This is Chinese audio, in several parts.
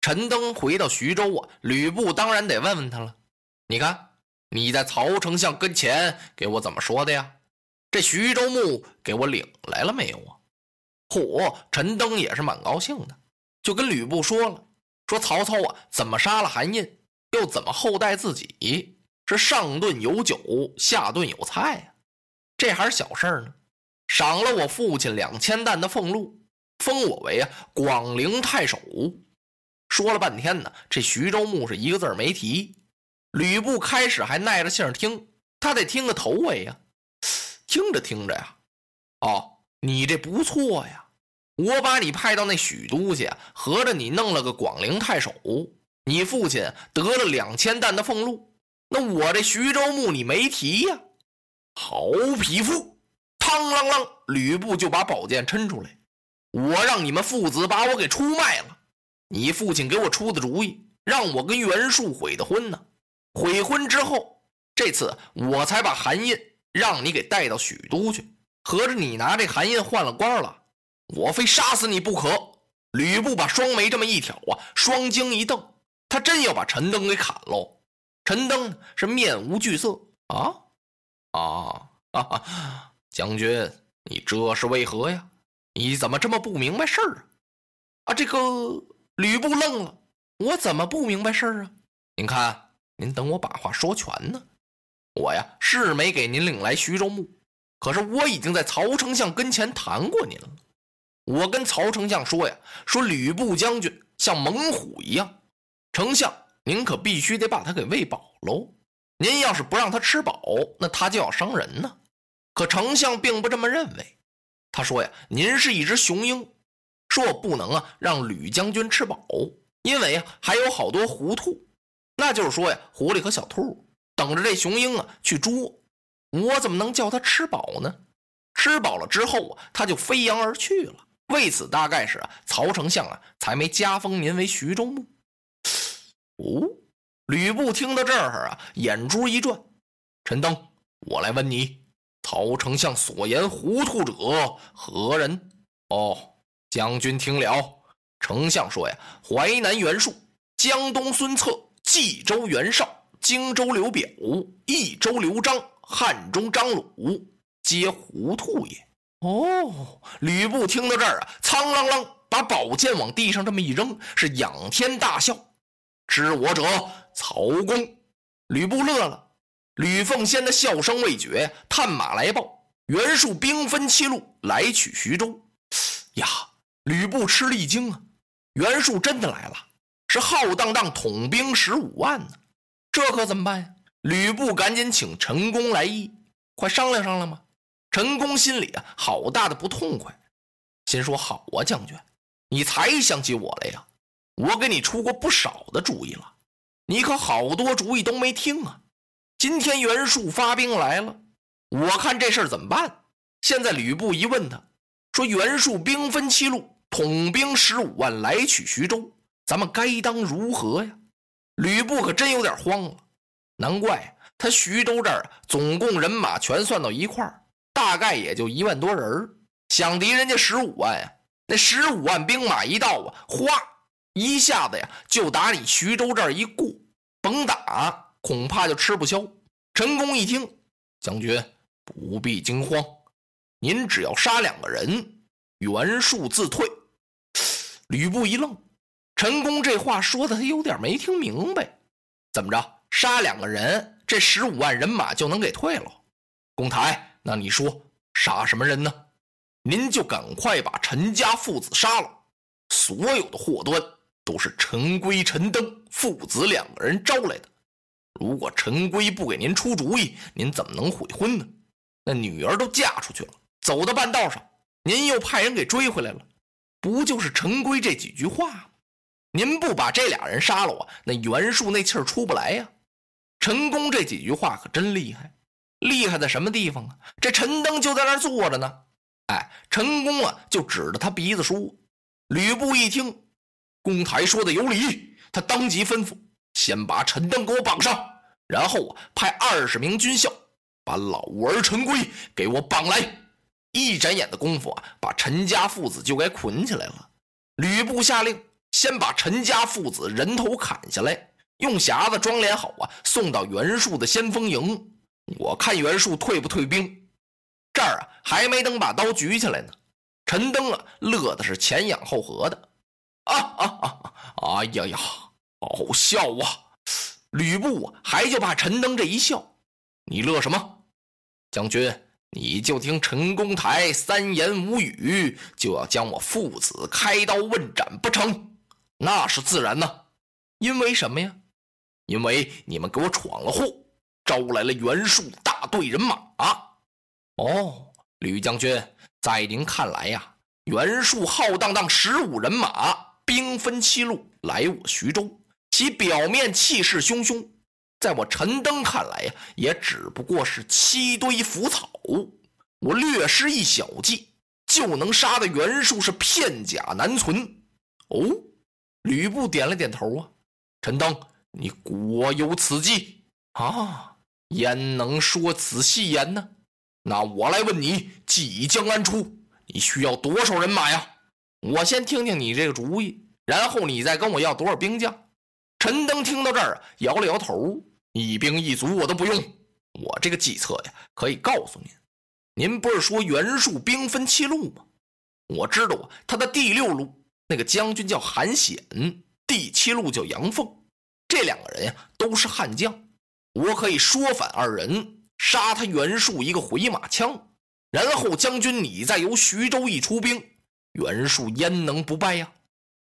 陈登回到徐州啊，吕布当然得问问他了。你看，你在曹丞相跟前给我怎么说的呀？这徐州牧给我领来了没有啊？嚯，陈登也是蛮高兴的，就跟吕布说了，说曹操啊怎么杀了韩印，又怎么厚待自己，是上顿有酒，下顿有菜呀。这还是小事儿呢，赏了我父亲两千担的俸禄，封我为啊广陵太守。说了半天呢，这徐州牧是一个字没提。吕布开始还耐着性听，他得听个头尾呀。听着听着呀，哦，你这不错呀，我把你派到那许都去，合着你弄了个广陵太守，你父亲得了两千担的俸禄，那我这徐州牧你没提呀？好匹夫！嘡啷啷，吕布就把宝剑抻出来，我让你们父子把我给出卖了。你父亲给我出的主意，让我跟袁术悔的婚呢。悔婚之后，这次我才把韩印让你给带到许都去。合着你拿这韩印换了官了，我非杀死你不可！吕布把双眉这么一挑啊，双睛一瞪，他真要把陈登给砍喽。陈登是面无惧色啊啊啊！将军，你这是为何呀？你怎么这么不明白事儿啊？啊，这个。吕布愣了，我怎么不明白事儿啊？您看，您等我把话说全呢。我呀是没给您领来徐州牧，可是我已经在曹丞相跟前谈过您了。我跟曹丞相说呀，说吕布将军像猛虎一样，丞相您可必须得把他给喂饱喽。您要是不让他吃饱，那他就要伤人呢。可丞相并不这么认为，他说呀，您是一只雄鹰。说不能啊，让吕将军吃饱，因为啊还有好多糊兔，那就是说呀，狐狸和小兔等着这雄鹰啊去捉，我怎么能叫他吃饱呢？吃饱了之后啊，他就飞扬而去了。为此，大概是啊，曹丞相啊才没加封您为徐州牧。哦，吕布听到这儿啊，眼珠一转，陈登，我来问你，曹丞相所言糊涂者何人？哦。将军听了，丞相说呀：“淮南袁术、江东孙策、冀州袁绍、荆州刘表、益州刘璋、汉中张鲁，皆糊涂也。”哦，吕布听到这儿啊，苍啷啷把宝剑往地上这么一扔，是仰天大笑：“知我者，曹公。”吕布乐了。吕奉先的笑声未绝，探马来报：袁术兵分七路来取徐州。呀！吕布吃了一惊啊，袁术真的来了，是浩荡荡统兵十五万呢，这可怎么办呀？吕布赶紧请陈宫来议，快商量商量吧。陈宫心里啊，好大的不痛快，心说：好啊，将军，你才想起我来呀？我给你出过不少的主意了，你可好多主意都没听啊。今天袁术发兵来了，我看这事儿怎么办？现在吕布一问他。说袁术兵分七路，统兵十五万来取徐州，咱们该当如何呀？吕布可真有点慌了。难怪他徐州这儿总共人马全算到一块儿，大概也就一万多人想敌人家十五万呀，那十五万兵马一到啊，哗，一下子呀就打你徐州这儿一过，甭打，恐怕就吃不消。陈宫一听，将军不必惊慌。您只要杀两个人，袁术自退。吕布一愣，陈宫这话说的他有点没听明白。怎么着？杀两个人，这十五万人马就能给退了？公台，那你说杀什么人呢？您就赶快把陈家父子杀了，所有的祸端都是陈规、陈登父子两个人招来的。如果陈规不给您出主意，您怎么能悔婚呢？那女儿都嫁出去了，走到半道上，您又派人给追回来了，不就是陈规这几句话吗？您不把这俩人杀了我，那袁术那气儿出不来呀。陈宫这几句话可真厉害，厉害在什么地方啊？这陈登就在那儿坐着呢，哎，陈宫啊就指着他鼻子说。吕布一听，公台说的有理，他当即吩咐，先把陈登给我绑上，然后啊派二十名军校把老儿陈规给我绑来。一眨眼的功夫啊，把陈家父子就给捆起来了。吕布下令，先把陈家父子人头砍下来。用匣子装殓好啊，送到袁术的先锋营。我看袁术退不退兵。这儿啊，还没等把刀举起来呢，陈登啊，乐的是前仰后合的。啊啊啊！哎呀呀，好笑啊！吕布啊，还就怕陈登这一笑。你乐什么？将军，你就听陈公台三言五语就要将我父子开刀问斩不成？那是自然呐。因为什么呀？因为你们给我闯了祸，招来了袁术大队人马。哦，吕将军，在您看来呀，袁术浩荡荡十五人马，兵分七路来我徐州，其表面气势汹汹，在我陈登看来呀，也只不过是七堆腐草。我略施一小计，就能杀得袁术是片甲难存。哦，吕布点了点头啊，陈登。你果有此计啊？焉能说此戏言呢？那我来问你，即将安出，你需要多少人马呀？我先听听你这个主意，然后你再跟我要多少兵将。陈登听到这儿，摇了摇头，一兵一卒我都不用。我这个计策呀，可以告诉您，您不是说袁术兵分七路吗？我知道啊，他的第六路那个将军叫韩显，第七路叫杨凤。这两个人呀，都是悍将，我可以说反二人，杀他袁术一个回马枪，然后将军你再由徐州一出兵，袁术焉能不败呀？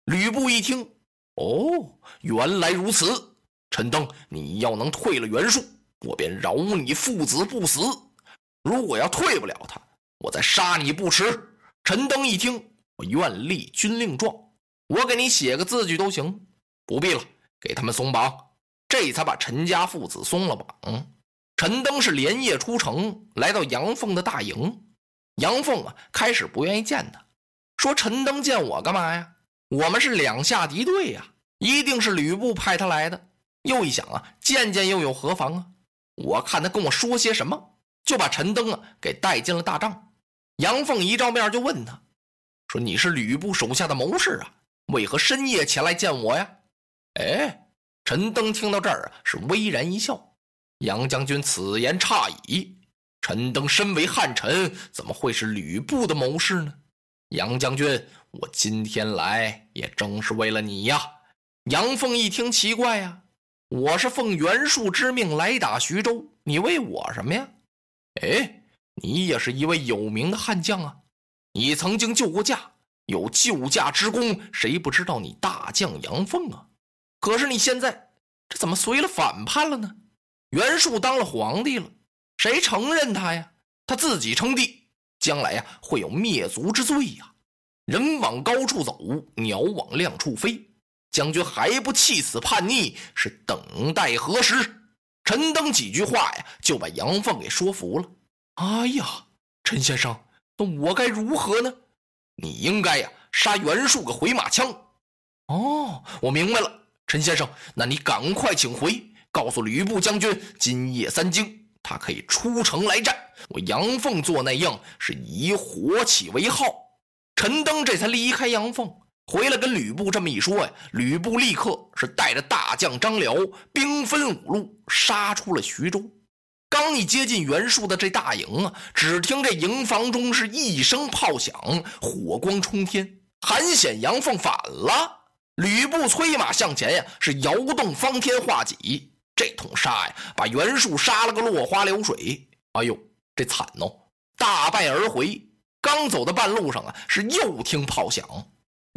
吕布一听，哦，原来如此，陈登，你要能退了袁术，我便饶你父子不死；如果要退不了他，我再杀你不迟。陈登一听，我愿立军令状，我给你写个字据都行，不必了。给他们松绑，这才把陈家父子松了绑。陈登是连夜出城，来到杨凤的大营。杨凤啊，开始不愿意见他，说：“陈登见我干嘛呀？我们是两下敌对呀，一定是吕布派他来的。”又一想啊，见见又有何妨啊？我看他跟我说些什么，就把陈登啊给带进了大帐。杨凤一照面就问他，说：“你是吕布手下的谋士啊，为何深夜前来见我呀？”哎，陈登听到这儿啊，是微然一笑。杨将军此言差矣。陈登身为汉臣，怎么会是吕布的谋士呢？杨将军，我今天来也正是为了你呀。杨凤一听奇怪呀，我是奉袁术之命来打徐州，你为我什么呀？哎，你也是一位有名的悍将啊，你曾经救过驾，有救驾之功，谁不知道你大将杨凤啊？可是你现在这怎么随了反叛了呢？袁术当了皇帝了，谁承认他呀？他自己称帝，将来呀会有灭族之罪呀！人往高处走，鸟往亮处飞。将军还不弃此叛逆，是等待何时？陈登几句话呀，就把杨凤给说服了。哎呀，陈先生，那我该如何呢？你应该呀杀袁术个回马枪。哦，我明白了。陈先生，那你赶快请回，告诉吕布将军，今夜三更，他可以出城来战。我杨凤做那样是以火起为号。陈登这才离开杨凤，回来跟吕布这么一说呀，吕布立刻是带着大将张辽，兵分五路杀出了徐州。刚一接近袁术的这大营啊，只听这营房中是一声炮响，火光冲天，韩显、杨奉反了。吕布催马向前呀，是摇动方天画戟，这通杀呀，把袁术杀了个落花流水。哎呦，这惨哦，大败而回。刚走到半路上啊，是又听炮响。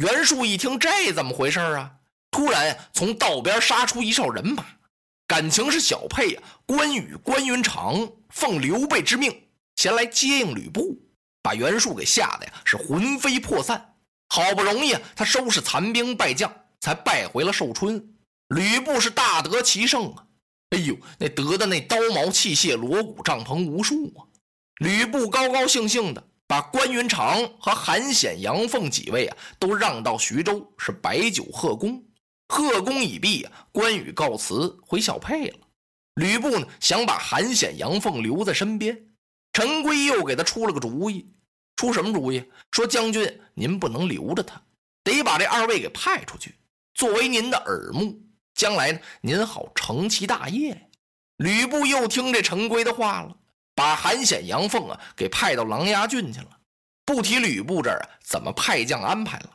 袁术一听，这怎么回事啊？突然从道边杀出一哨人马，感情是小沛呀，关羽关云长奉刘备之命前来接应吕布，把袁术给吓得呀是魂飞魄散。好不容易啊，他收拾残兵败将，才败回了寿春。吕布是大得其胜啊！哎呦，那得的那刀矛器械、锣鼓帐篷无数啊！吕布高高兴兴的把关云长和韩显、杨凤几位啊都让到徐州，是摆酒贺功。贺功已毕啊，关羽告辞回小沛了。吕布呢，想把韩显、杨凤留在身边。陈规又给他出了个主意。出什么主意？说将军，您不能留着他，得把这二位给派出去，作为您的耳目，将来呢，您好成其大业。吕布又听这陈规的话了，把韩显、杨凤啊给派到琅琊郡去了。不提吕布这儿啊，怎么派将安排了？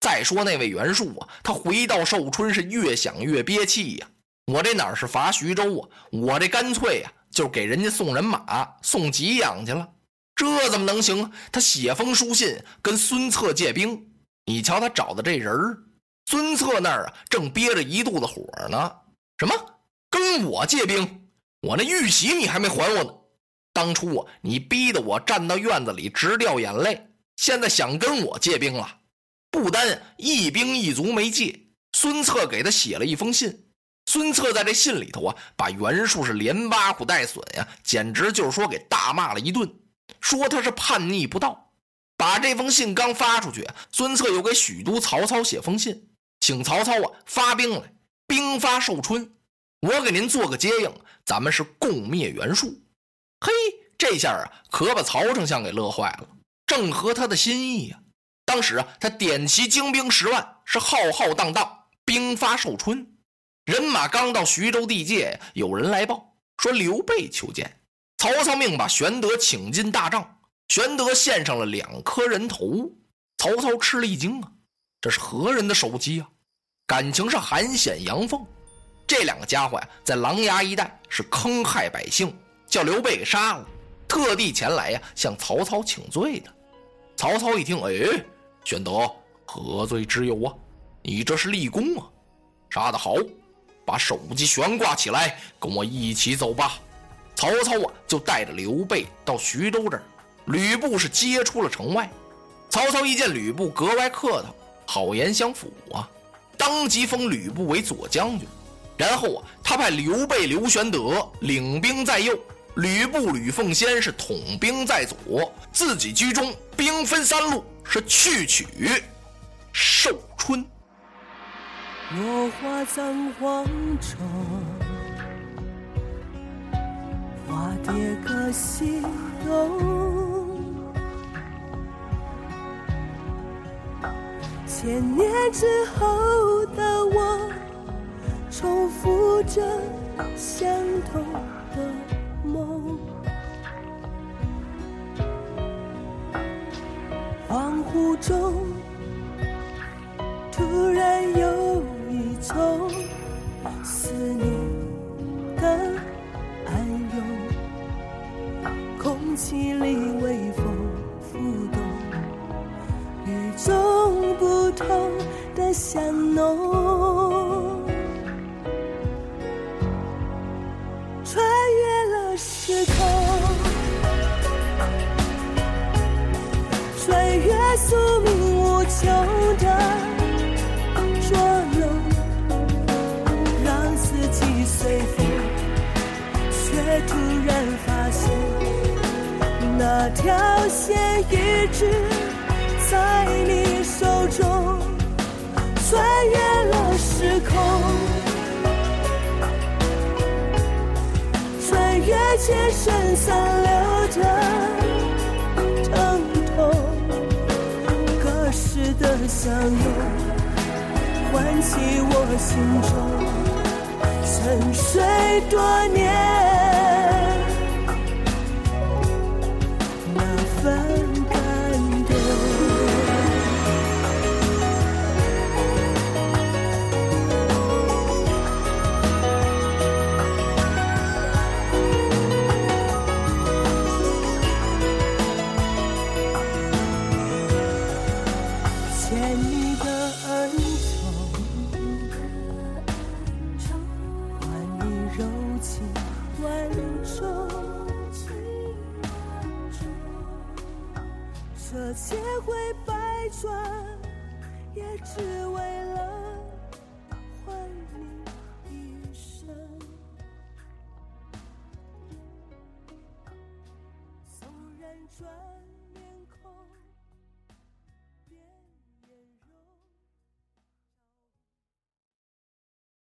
再说那位袁术啊，他回到寿春是越想越憋气呀。我这哪是伐徐州啊？我这干脆呀，就给人家送人马、送给养去了。这怎么能行？他写封书信跟孙策借兵，你瞧他找的这人儿，孙策那儿啊正憋着一肚子火呢。什么？跟我借兵？我那玉玺你还没还我呢！当初啊，你逼得我站到院子里直掉眼泪，现在想跟我借兵了？不单一兵一卒没借，孙策给他写了一封信。孙策在这信里头啊，把袁术是连挖苦带损呀，简直就是说给大骂了一顿。说他是叛逆不道，把这封信刚发出去，孙策又给许都曹操写封信，请曹操啊发兵来，兵发寿春，我给您做个接应，咱们是共灭袁术。嘿，这下啊可把曹丞相给乐坏了，正合他的心意呀。当时啊，他点齐精兵十万，是浩浩荡荡兵发寿春，人马刚到徐州地界，有人来报说刘备求见。曹操命把玄德请进大帐，玄德献上了两颗人头。曹操吃了一惊啊，这是何人的首级啊？感情是韩显、杨凤这两个家伙呀，在琅琊一带是坑害百姓，叫刘备给杀了，特地前来呀向曹操请罪的。曹操一听，哎，玄德何罪之有啊？你这是立功啊！杀得好，把首级悬挂起来，跟我一起走吧。曹操啊，就带着刘备到徐州这儿，吕布是接出了城外。曹操一见吕布格外客套，好言相辅啊，当即封吕布为左将军。然后啊，他派刘备、刘玄德领兵在右，吕布、吕奉先是统兵在左，自己居中，兵分三路，是去取寿春。落花葬黄冢。花蝶各西东，千年之后的我，重复着相同雾中，突然有一种思念的暗涌。空气里微风浮动，与众不同的香浓，那条线一直在你手中，穿越了时空，穿越千山散流的疼痛，隔世的相拥，唤起我心中沉睡多年。情万种情万种这千回百转也只为了